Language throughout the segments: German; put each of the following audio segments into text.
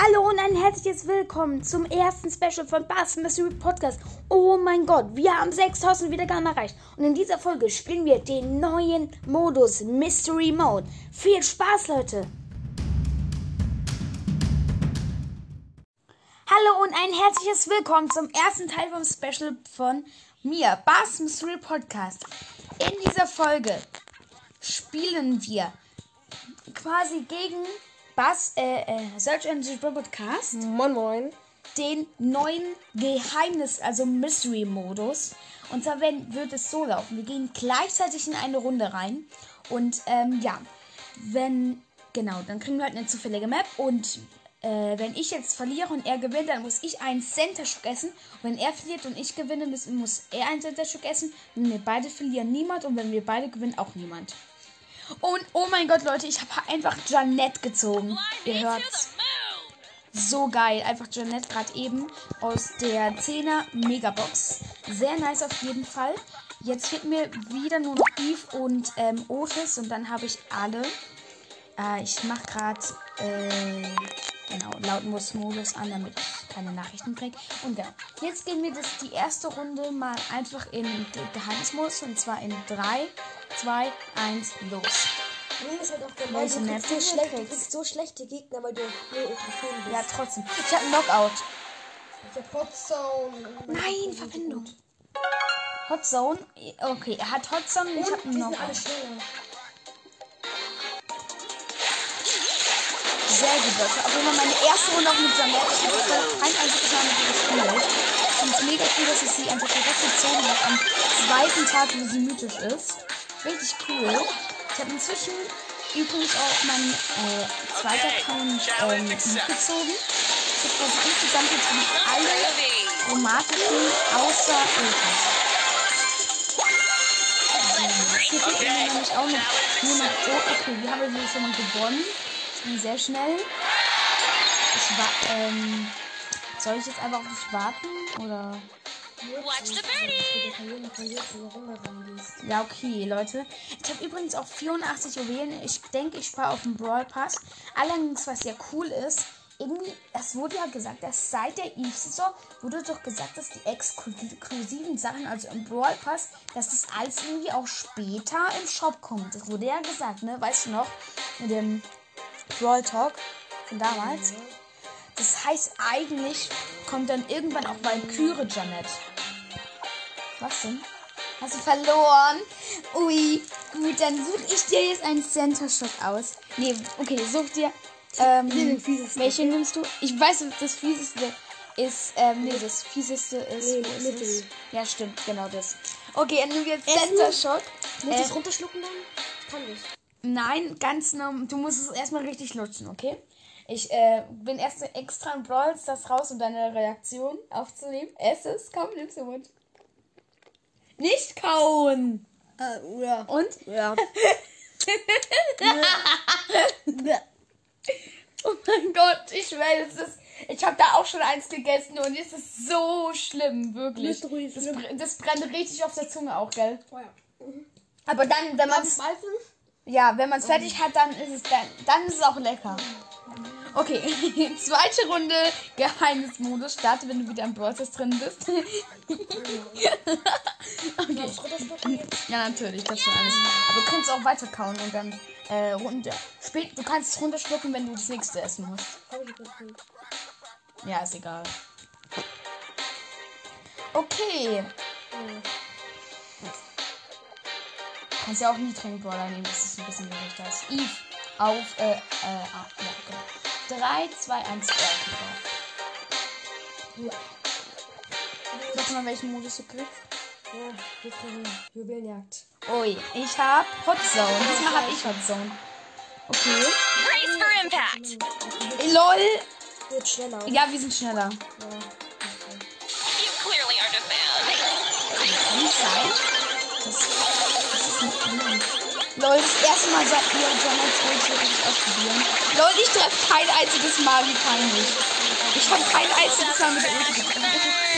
Hallo und ein herzliches Willkommen zum ersten Special von Bass Mystery Podcast. Oh mein Gott, wir haben 6000 Wiedergaben erreicht und in dieser Folge spielen wir den neuen Modus Mystery Mode. Viel Spaß, Leute! Hallo und ein herzliches Willkommen zum ersten Teil vom Special von mir, Bass Mystery Podcast. In dieser Folge spielen wir quasi gegen Bass, äh, äh, Search Engine Podcast. Moin Moin. Den neuen Geheimnis, also Mystery-Modus. Und zwar wenn, wird es so laufen. Wir gehen gleichzeitig in eine Runde rein. Und ähm, ja, wenn, genau, dann kriegen wir halt eine zufällige Map. Und äh, wenn ich jetzt verliere und er gewinnt, dann muss ich einen Center Shock essen. Und wenn er verliert und ich gewinne, muss, muss er einen Center Shock essen. Wenn wir beide verlieren, niemand. Und wenn wir beide gewinnen, auch niemand. Und oh mein Gott, Leute, ich habe einfach Janette gezogen. Ihr hört's. So geil. Einfach Janette gerade eben aus der 10er Megabox. Sehr nice auf jeden Fall. Jetzt fehlt mir wieder nur noch Eve und ähm, Otis und dann habe ich alle. Äh, ich mache gerade äh, genau Lautmodus an, damit ich keine Nachrichten kriege. Und genau. Jetzt gehen wir das die erste Runde mal einfach in Geheimnismodus und zwar in 3, 2, 1, los. Nee, ist halt auch Mann, Map du kriegst so schlecht, du kriegst. kriegst so schlechte Gegner, weil du nur Trophäen bist. Ja, trotzdem. Ich habe einen Knockout. Ich hab Hotzone. Nein, Verbindung. Hot Zone. Okay, er hat Hot Zone und ich Und die einen Knockout. Sehr gut, Leute. Jeden Fall meine erste Runde auch mit Janette. Ich habe kein einziges Mal mit ihr gespielt. Ich finde es mega cool, dass ich sie einfach direkt gezogen habe am zweiten Tag, wo sie mythisch ist. Richtig cool. Ich habe inzwischen übrigens auch meinen äh, zweiten Account ähm, mitgezogen. Ich habe quasi insgesamt jetzt alle chromatischen außer Ultras. Hier fehlt mir nämlich auch noch nur noch. Oh, okay, wir haben jetzt schon mal gewonnen. Ich bin sehr schnell. Ich war, ähm, soll ich jetzt einfach auf dich warten? Oder? Watch the birdie! Ja, okay, Leute. Ich habe übrigens auch 84 Juwelen. Ich denke, ich spare auf den Brawl Pass. Allerdings, was ja cool ist, irgendwie, es wurde ja gesagt, dass seit der Eve-Saison wurde doch gesagt, dass die exklusiven Sachen, also im Brawl Pass, dass das alles irgendwie auch später im Shop kommt. Das wurde ja gesagt, ne? Weißt du noch? Mit dem Brawl Talk von damals. Das heißt, eigentlich kommt dann irgendwann auch Valkyrie Janet. Was denn? Hast du verloren? Ui, gut, dann suche ich dir jetzt einen Center Shock aus. Nee, okay, such dir. Ähm, welche nimmst du? Ich weiß, das fieseste ist, ähm, nee, das fieseste ist. Nee, ist Mittel. es? Ja, stimmt, genau das. Okay, dann nehmen wir jetzt? Center Shock. Muss Äh, ich es runterschlucken dann? Kann ich. Nein, ganz normal. Du musst es erstmal richtig lutschen, okay? Ich äh, bin erst extra in Brawl das raus, um deine Reaktion aufzunehmen. Es, komm, nimm's im Mund. Nicht kauen! Äh, ja. Und? Ja. Oh mein Gott, ich schwöre, es ist. Ich habe da auch schon eins gegessen und es ist so schlimm, wirklich. Nicht ruhig, Das, schlimm. das brennt richtig auf der Zunge auch, gell? Oh ja. Aber dann, wenn man es? Ja, wenn man es fertig hat, dann ist es dann, dann ist es auch lecker. Okay, zweite Runde Geheimnismodus. Starte, wenn du wieder im Browser drin bist. Jetzt? ja, natürlich, das schon alles. Aber du kannst auch weiter kauen und dann äh, runter. Spät, du kannst es runterschlucken, wenn du das nächste essen musst. Ja, ist egal. Okay. Kannst ja auch niedrigen Brawler nehmen, das ist ein bisschen gerechter als Eve. Auf, äh, äh, ah, ja. 3, 2, 1, Ja. Sag mal, welchen Modus du kriegst. Ja, wir kriegen Juwelenjagd. Ui, ich hab Hot Zone. Diesmal hab ich Hot Zone. Okay. Brace for impact! LOL. Wird schneller. oder? Ja, wir sind schneller. Ja. Okay. You clearly aren't a fan. Kann nicht sein. Das. Lol, das erste Mal seit wir Jonas Ulti richtig ausprobieren. Lol, ich treffe kein einziges Mal, wie peinlich. Ich habe kein einziges Mal mit Ulti getroffen.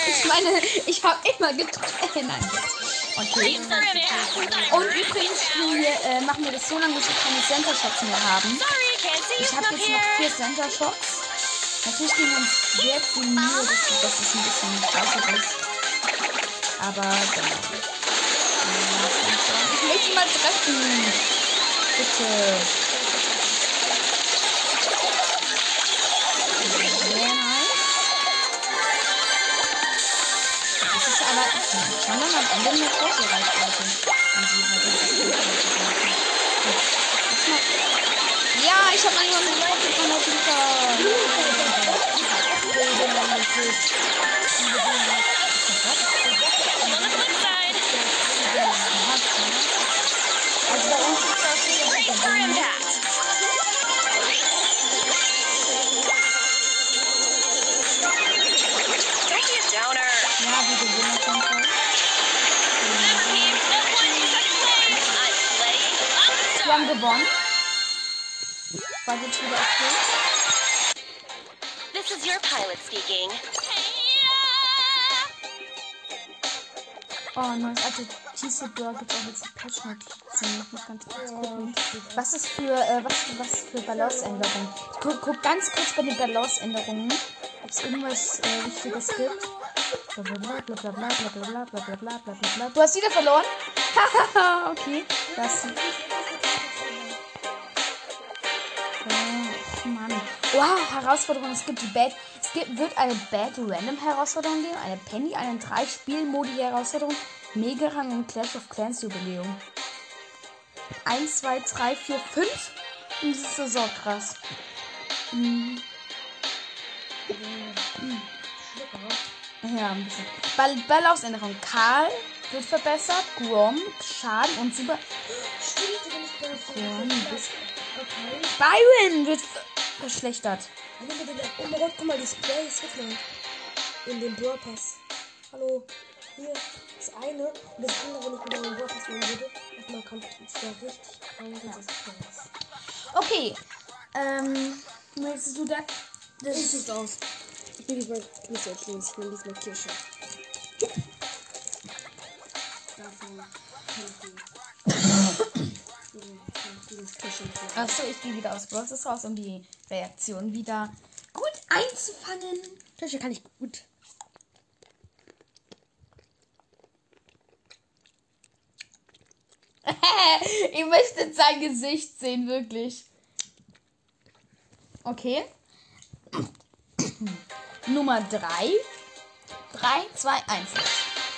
Ich meine, ich habe immer getroffen. Nein. Okay. Und übrigens wir, äh, machen wir das so lange, bis wir keine Center Shots mehr haben. Ich habe jetzt noch vier Center Shots. Natürlich geben wir uns sehr viel Mühe, dass, es ein bisschen scheiße ist. Aber genau. Ich mal treffen. Bitte. Aber schon dann am Ende eine große Reichweite. Ja, ich habe einfach eine Leute von der Pika. Gewonnen. War jetzt wieder okay. This is your pilot speaking. Oh, neues alte TC-Door gibt auch jetzt Patch-Notizen. Ich muss ganz kurz gucken. Was ist für, äh, was, was für Balance-Änderungen? Ich guck, guck ganz kurz bei den Balance-Änderungen, ob es irgendwas äh, Wichtiges gibt. Blablabla, blablabla, blablabla, blablabla, blablabla. Du hast wieder verloren? Hahaha, okay. Das. Wow, Herausforderung. Es gibt die Bad. Es gibt, wird eine Bad Random Herausforderung geben, eine Penny, eine 3 Spielmodi Herausforderung, Megarang und Clash of Clans Jubiläum. 1, 2, 3, 4, 5. Und das ist so, so krass. Mhm. Ja, ein bisschen. Ball Ballaufsänderung. Karl wird verbessert. Grom, Schaden und Super. Stimmt, wenn ich bei Grom, bis Okay. Byron wird verschlechtert. Den- Oh mein Gott, guck mal, die Spray ist weggegangen. In dem Brawl Pass. Hallo. Hier, das eine und das andere, wenn ich wieder in den Brawl Pass nehmen würde, auf meinem Account. Das wäre richtig krank, das ist krass. Okay. Ähm, möchtest du da. Das Ich such's aus. Ich diesmal nicht so erzählen, ich nehme diesmal Kirsche. Davon kann ich nicht. Dieses Kirsche. Achso, ich gehe wieder aus Bros. raus, um die Reaktion wieder gut einzufangen. Kirsche kann ich gut. ich möchte sein Gesicht sehen, wirklich. Okay. Nummer 3. 3, 2, 1.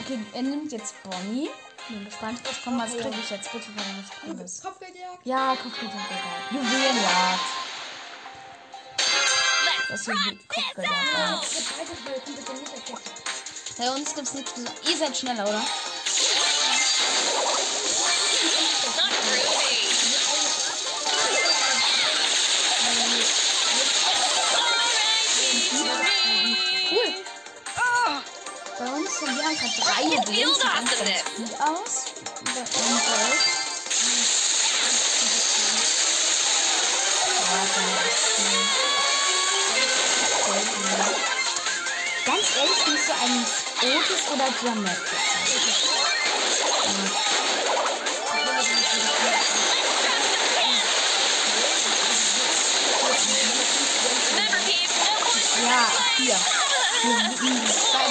Okay, er nimmt jetzt Bonnie. Bin gespannt, was kommt. Was kriege ich jetzt? Bitte, was Cooles. Kopfgeldjagd. Ja, Kopfgeldjagd. Juwelenjagd. Das ist Ju- Kopfgeldjagd. Bei uns gibt's nichts Besonderes. Ihr seid schneller, oder? Cool. Bei uns sind wir einfach drei Juwelen. Sieht aus. Und Gold. Ja, nicht so ein Otis oder for Ja, wir-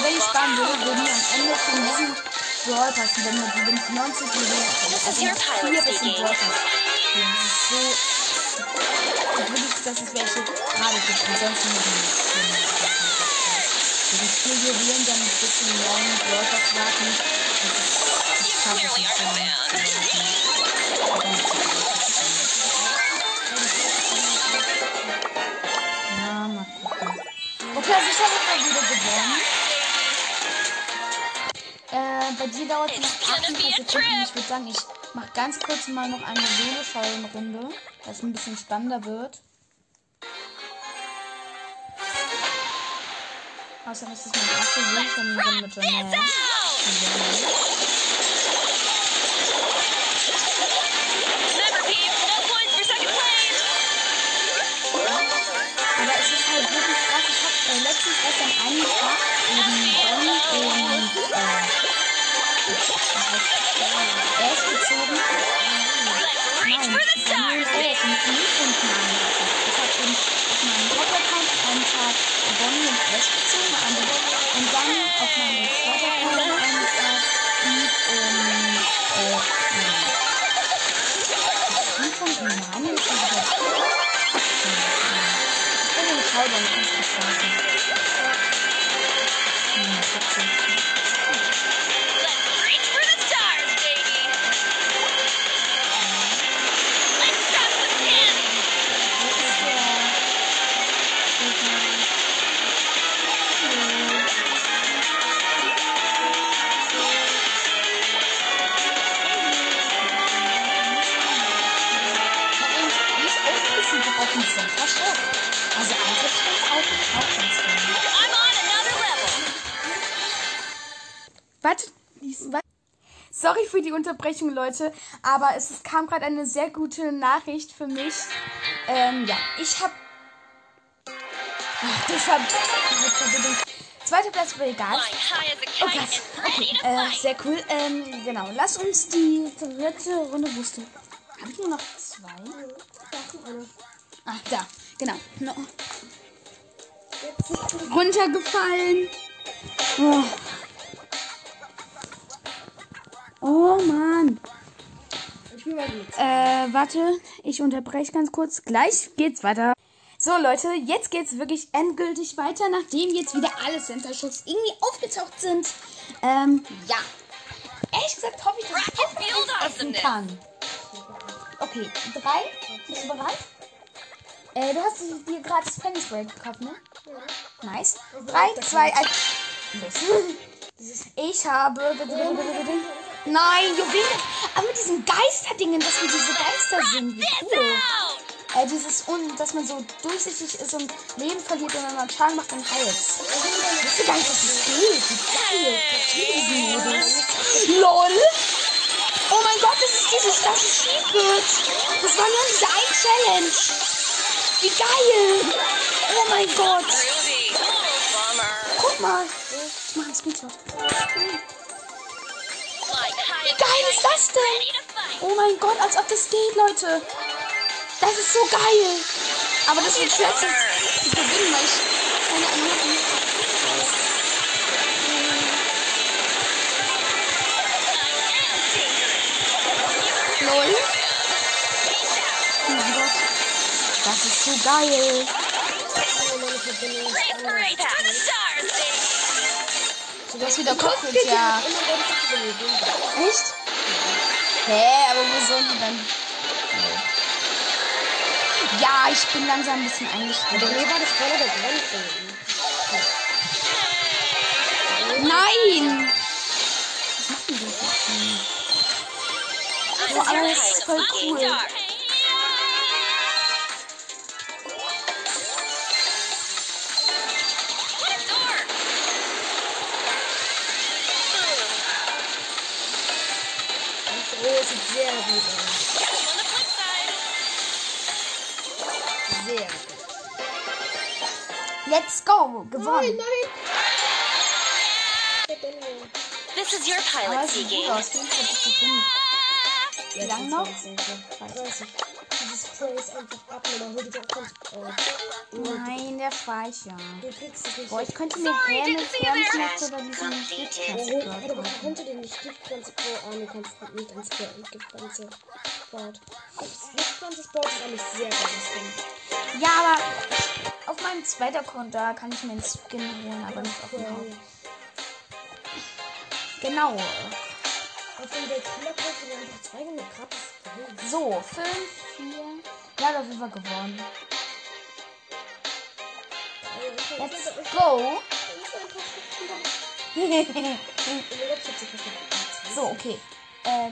Wenn ich sparen würde, würden wir am Ende von diesem Brawl Pass, wenn wir die 90 Juwelen, also your noch pilot vier bis zum speaking. Brawl Pass. Das ist so, ich nicht, dass es welche gerade gibt, ansonsten nur ich vier Juwelen dann bis zum neuen Brawl Pass warten, das ist, das You schaffe ich clearly nicht. aren't a fan. Ja, mal gucken. Okay, also ich habe mal wieder gewonnen. Äh, bei dir dauert es noch gonna be 38 a Sekunden. trip. Ich würde sagen, ich mache ganz kurz mal noch eine Solo-Runde, dass es ein bisschen spannender wird. Außerdem ist es meine erste Solo-Runde mit Janelle. Remember, peeps, no points for second place. Aber es ist halt wirklich krass. Ich habe äh, letztens erst an einem Tag eben Bonnie und äh, Ash gezogen. Reach for! Ich habe auf meinem Hauptaccount einen Tag Bonnie und Ash und dann auf meinem Hauptaccount einen Tag ähm, äh, Warte, Sorry für die Unterbrechung, Leute, aber es kam gerade eine sehr gute Nachricht für mich. Ähm, ja, ich habe durch Ver mit Verbindung. Zweiter Platz, aber egal. Oh Gott, okay, äh, sehr cool. Ähm, genau, lass uns die dritte Runde wusste. Habe ich nur noch zwei? Ach, da, genau. No. Runtergefallen. Oh. Oh Mann. Ich bin mal gut. Äh, warte, ich unterbreche ganz kurz. Gleich geht's weiter. So, Leute, jetzt geht's wirklich endgültig weiter, nachdem jetzt wieder alle Center-Schutz irgendwie aufgetaucht sind. Ähm, ja. Ehrlich gesagt hoffe ich, dass ich auch essen kann. Okay, drei. Bist du bereit? Äh, du hast dir gratis Penny Spray gekauft, ne? Nice. Drei, zwei, eins. Los. Ich habe. Nein, Juwelen. Aber mit diesen Geisterdingen, dass wir diese Geister sind. Wie cool. Äh, dieses, un, dass man so durchsichtig ist und Leben verliert und wenn man Schaden macht, dann heilt. Ich wusste gar nicht, dass das geht. Wie geil. Ich liebe diesen Modus. LOL. Oh mein Gott, das ist dieses Staffel Sheepbird. Das war nur diese ein Challenge. Wie geil. Oh mein Gott. Guck mal. Ich mach einen Screenshot. Wie geil ist das denn? Oh mein Gott, als ob das geht, Leute. Das ist so geil. Aber das wird schwer zu gewinnen, weil ich keine Ahnung habe. Lol. Oh mein Gott. Das ist so geil. Race, race to ist wieder Cockpit, ja. Echt? Hä, aber wo sollen die dann? Ja, ich bin langsam ein bisschen eingestellt. Mir war das voller der Grenze. Nein! Was machen die Oh, aber das ist voll cool. Sehr gut. Sehr. Let's go! Gewonnen! nein. This is your pilot gut aus. 44 Sekunden. Wie lange noch? 30. Dieses Spray ist einfach abnormal. Hol dir doch ganz. Oh. Nein, der Speicher. Nicht. Boah, ich könnte mir there. Fernschmerz oder diesen. Oh, Giftpflanzen aber man konnte den nicht Giftpflanze Pro ah, du kannst nicht ans. Giftpflanze Sport ist eigentlich sehr geiles Ding. Ja, aber auf meinem zweiten Account, da kann ich mir einen Skin holen, aber nicht auf dem Haupt. Genau. Auf dem kaufen wir einfach 200 gratis. So, 5, 4. Ja, da sind wir gewonnen. Let's go. so, okay. Äh,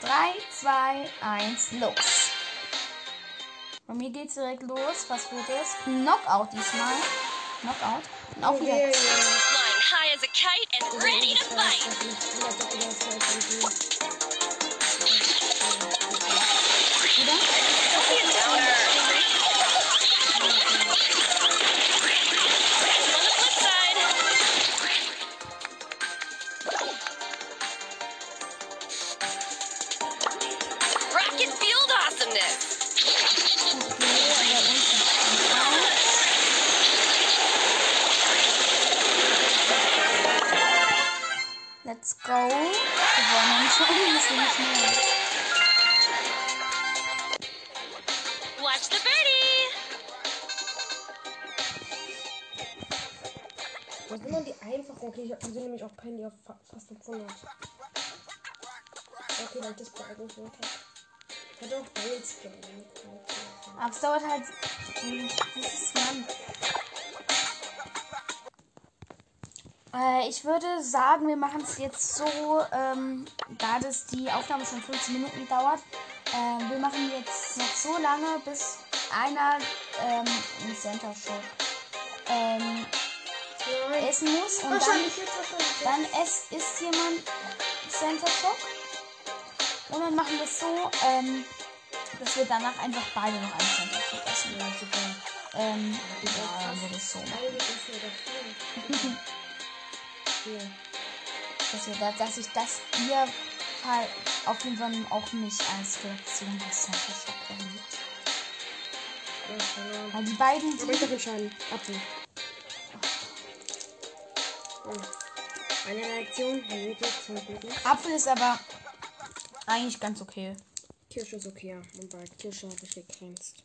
3, 2, 1, los. Bei mir geht's direkt los. Was wird es? Knockout diesmal. Knockout. Und auch wieder. Flying high as a kite and ready to fight. Wieder. Das will ich mehr. Watch the birdie. Was sind denn die einfachen? Okay, ich habe nämlich auch keinen, die auf fa fast 500. Okay, weil das nicht habe. Ich hatte auch Ballspray. Aber es dauert halt. Dieses Mann. Äh, ich würde sagen, wir machen es jetzt so, ähm, da das die Aufnahme schon 15 Minuten dauert. Äh, wir machen jetzt noch so lange, bis einer ähm, im Center Shock ähm, essen muss und dann, dann es isst jemand Center Shock. Und dann machen wir es so, ähm, dass wir danach einfach beide noch einen Center Shock essen. Ja, super. Ähm, ja, würde ich so machen. Ja. dass, dass ich das Fall auf jeden Fall auch nicht als Reaktion Center Shock erlebt. Ja, verloren. Weil die beiden, Aber ich die, darf entscheiden. Apfel. Eine Reaktion, nicht. Apfel ist aber eigentlich ganz okay. Kirsche ist okay, ja. Und bei Kirsche habe ich gegrenzt.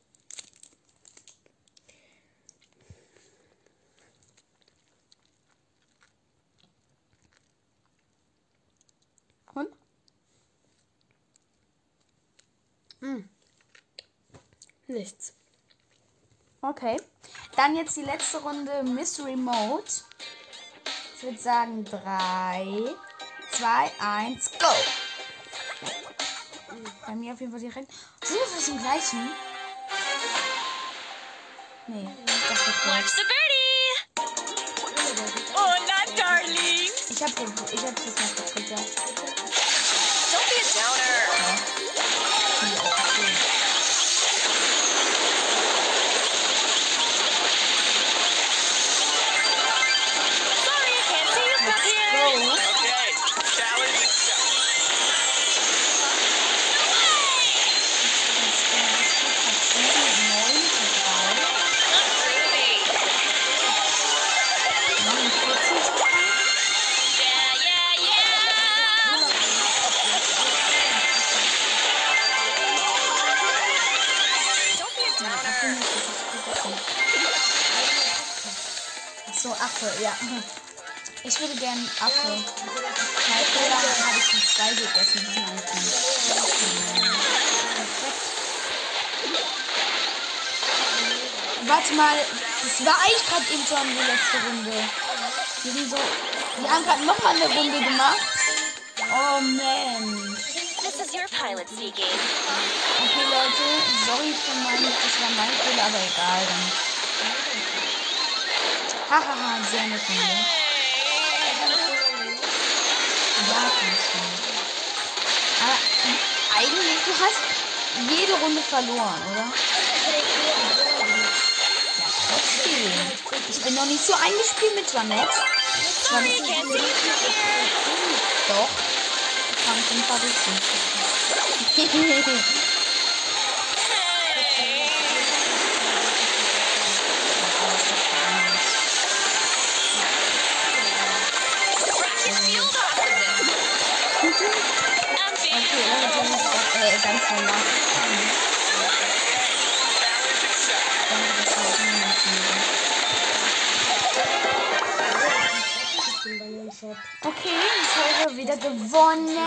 Nichts. Okay. Dann jetzt die letzte Runde Mystery Mode. Ich würde sagen 3, 2, 1, go! Bei mir auf jeden Fall direkt. Sind wir fast im gleichen? Nee, das ist Watch the birdie. Oh, not darling. Ich hab den, ich hab das mal getriggert. Don't be a downer. So, Affe, ja. Ich würde gern Affe. Bei Cola habe ich die zwei gegessen. Die. Warte mal, das war eigentlich gerade eben schon die letzte Runde. Wir sind so. Wir haben gerade nochmal eine Runde gemacht. Oh man. This is your pilot speaking. Okay, Leute, sorry für mein, das war mein Fehler, aber egal dann. Hahaha, sehr nett von mir. Ja. Aber äh, eigentlich, du hast jede Runde verloren, oder? Ja, trotzdem. Ich bin noch nicht so eingespielt mit Janet. See you from here. Doch. Ich kann mir im Shop. Okay, ich habe wieder gewonnen.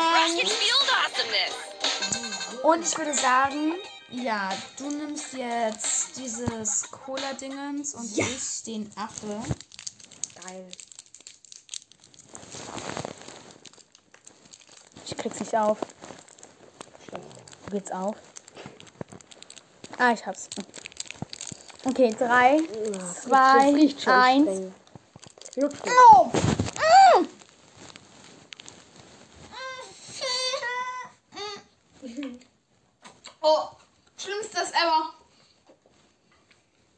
Und ich würde sagen, ja, du nimmst jetzt dieses Cola-Dingens und Ja. ich den Affe. Geil. Ich krieg's nicht auf. Geht's auf? Ah, ich hab's. Okay, drei, Ja, zwei, das riecht schon eins. streng. Luft. Oh! Oh, schlimmstes ever.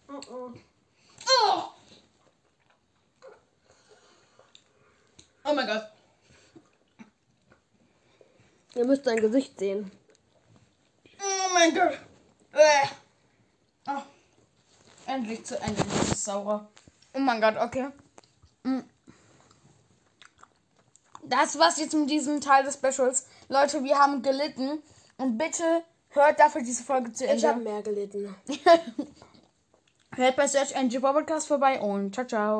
Oh, oh. Oh! Oh mein Gott. Ihr müsst dein Gesicht sehen. Oh mein Gott. Äh. Oh. Endlich zu Ende dieses Saurer. Oh mein Gott, okay. Mm. Das war's jetzt mit diesem Teil des Specials. Leute, wir haben gelitten. Und bitte hört dafür diese Folge zu Ich habe Ende. mehr gelitten. Hört bei Search Engine Podcast vorbei und ciao, ciao.